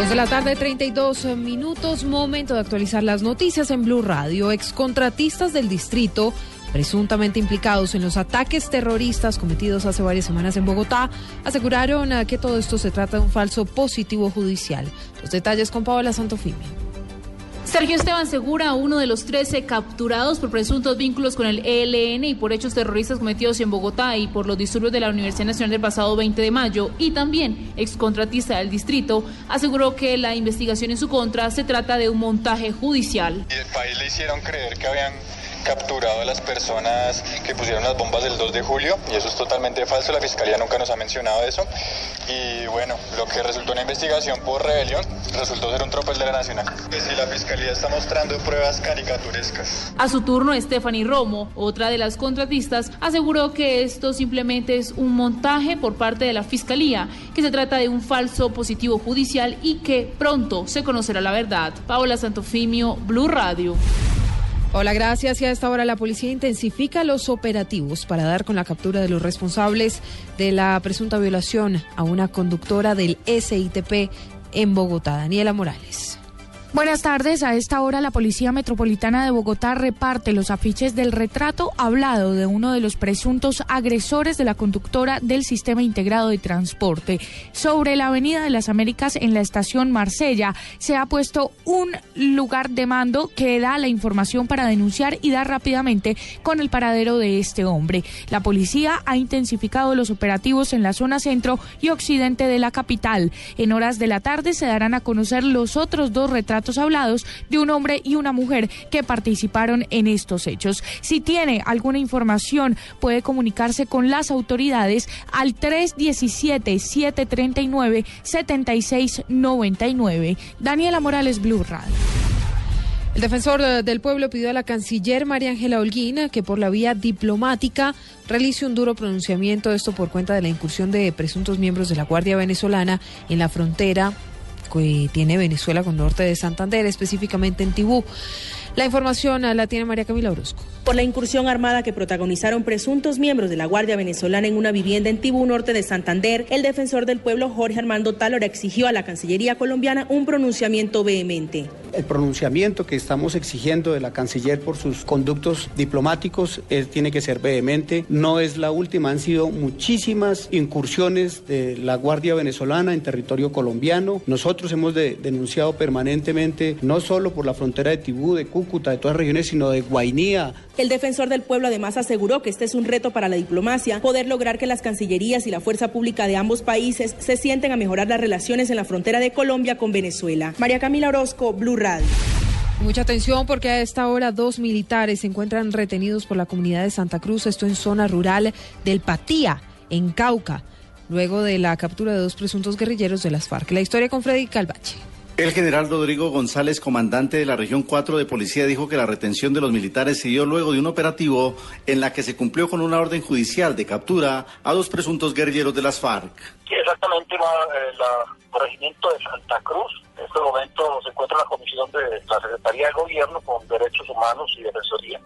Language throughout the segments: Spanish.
Dos de la tarde, 32 minutos. Momento de actualizar las noticias en Blue Radio. Excontratistas del distrito presuntamente implicados en los ataques terroristas cometidos hace varias semanas en Bogotá, aseguraron eh, que todo esto se trata de un falso positivo judicial. Los detalles con Paola Santofimio. Sergio Esteban Segura, uno de los 13 capturados por presuntos vínculos con el ELN y por hechos terroristas cometidos en Bogotá y por los disturbios de la Universidad Nacional del pasado 20 de mayo y también excontratista del distrito, aseguró que la investigación en su contra se trata de un montaje judicial. El país le hicieron creer que habían capturado a las personas que pusieron las bombas del 2 de julio y eso es totalmente falso, la fiscalía nunca nos ha mencionado eso y bueno, lo que resultó una investigación por rebelión resultó ser un tropel de la Nacional. Pues si la fiscalía está mostrando pruebas caricaturescas. A su turno, Stephanie Romo, otra de las contratistas, aseguró que esto simplemente es un montaje por parte de la fiscalía, que se trata de un falso positivo judicial y que pronto se conocerá la verdad. Paola Santofimio, Blue Radio. Hola, gracias. Y a esta hora la policía intensifica los operativos para dar con la captura de los responsables de la presunta violación a una conductora del SITP en Bogotá, Daniela Morales. Buenas tardes. A esta hora la Policía Metropolitana de Bogotá reparte los afiches del retrato hablado de uno de los presuntos agresores de la conductora del Sistema Integrado de Transporte. Sobre la Avenida de las Américas en la estación Marsella se ha puesto un lugar de mando que da la información para denunciar y dar rápidamente con el paradero de este hombre. La policía ha intensificado los operativos en la zona centro y occidente de la capital. En horas de la tarde se darán a conocer los otros dos retratos hablados de un hombre y una mujer que participaron en estos hechos. Si tiene alguna información, puede comunicarse con las autoridades al 317-739-7699. Daniela Morales, Blue Radio. El defensor eh, del pueblo pidió a la canciller María Ángela Holguín que por la vía diplomática realice un duro pronunciamiento, esto por cuenta de la incursión de presuntos miembros de la Guardia Venezolana en la frontera que tiene Venezuela con norte de Santander, específicamente en Tibú. La información la tiene María Camila Orozco. Por la incursión armada que protagonizaron presuntos miembros de la Guardia Venezolana en una vivienda en Tibú, norte de Santander, el defensor del pueblo Jorge Armando Talora exigió a la Cancillería colombiana un pronunciamiento vehemente. El pronunciamiento que estamos exigiendo de la canciller por sus conductos diplomáticos eh, tiene que ser vehemente. No es la última, han sido muchísimas incursiones de la Guardia Venezolana en territorio colombiano. Nosotros hemos de, denunciado permanentemente, no solo por la frontera de Tibú, de Cúcuta, de todas las regiones, sino de Guainía. El defensor del pueblo además aseguró que este es un reto para la diplomacia, poder lograr que las cancillerías y la fuerza pública de ambos países se sienten a mejorar las relaciones en la frontera de Colombia con Venezuela. María Camila Orozco, Blue Radio. Mucha atención porque a esta hora dos militares se encuentran retenidos por la comunidad de Santa Cruz, esto en zona rural del Patía, en Cauca, luego de la captura de dos presuntos guerrilleros de las FARC. La historia con Freddy Calvache. El general Rodrigo González, comandante de la región 4 de policía, dijo que la retención de los militares se dio luego de un operativo en la que se cumplió con una orden judicial de captura a dos presuntos guerrilleros de las FARC. Exactamente, el regimiento de Santa Cruz. En este momento se encuentra la comisión de la Secretaría de Gobierno con Derechos Humanos y Defensoría,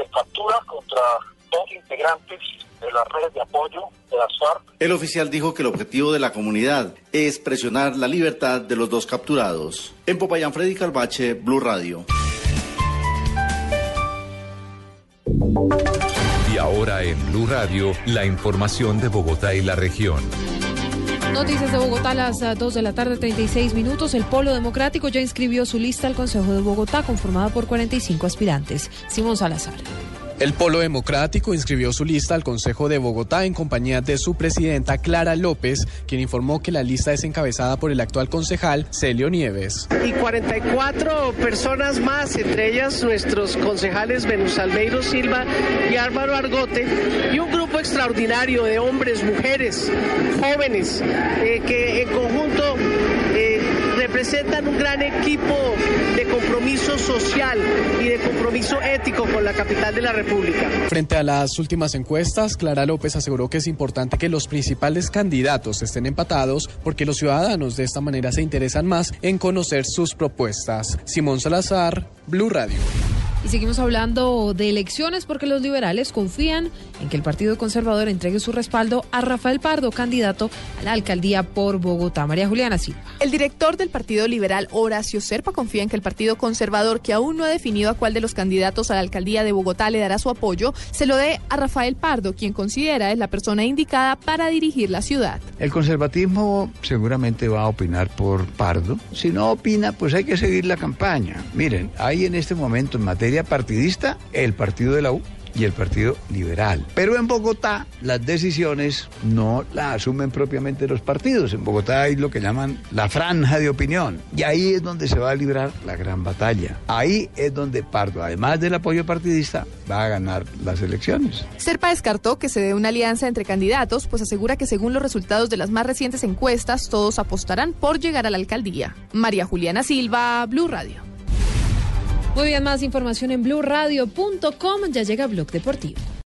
de captura contra dos integrantes de las redes de apoyo de las FARC. El oficial dijo que el objetivo de la comunidad es presionar la libertad de los dos capturados. En Popayán, Freddy Calvache, Blue Radio. Y ahora en Blue Radio, la información de Bogotá y la región. Noticias de Bogotá a las 2 de la tarde, 36 minutos. El Polo Democrático ya inscribió su lista al Consejo de Bogotá, conformada por 45 aspirantes. Simón Salazar. El Polo Democrático inscribió su lista al Consejo de Bogotá en compañía de su presidenta Clara López, quien informó que la lista es encabezada por el actual concejal Celio Nieves. Y 44 personas más, entre ellas nuestros concejales Venus Almeiro Silva y Álvaro Argote, y un grupo extraordinario de hombres, mujeres, jóvenes, eh, que en conjunto representan un gran equipo de compromiso social y de compromiso ético con la capital de la República. Frente a las últimas encuestas, Clara López aseguró que es importante que los principales candidatos estén empatados porque los ciudadanos de esta manera se interesan más en conocer sus propuestas. Simón Salazar, Blue Radio. Y seguimos hablando de elecciones porque los liberales confían en que el Partido Conservador entregue su respaldo a Rafael Pardo, candidato a la alcaldía por Bogotá. María Juliana Silva. El director del Partido Liberal, Horacio Serpa, confía en que el Partido Conservador, que aún no ha definido a cuál de los candidatos a la alcaldía de Bogotá le dará su apoyo, se lo dé a Rafael Pardo, quien considera es la persona indicada para dirigir la ciudad. El conservatismo seguramente va a opinar por Pardo. Si no opina, pues hay que seguir la campaña. Miren, hay en este momento en materia partidista el partido de la U y el Partido Liberal. Pero en Bogotá las decisiones no las asumen propiamente los partidos. En Bogotá hay lo que llaman la franja de opinión. Y ahí es donde se va a librar la gran batalla. Ahí es donde Pardo, además del apoyo partidista, va a ganar las elecciones. Serpa descartó que se dé una alianza entre candidatos, pues asegura que según los resultados de las más recientes encuestas, todos apostarán por llegar a la alcaldía. María Juliana Silva, Blue Radio. Muy bien, más información en blueradio.com. Ya llega Blog Deportivo.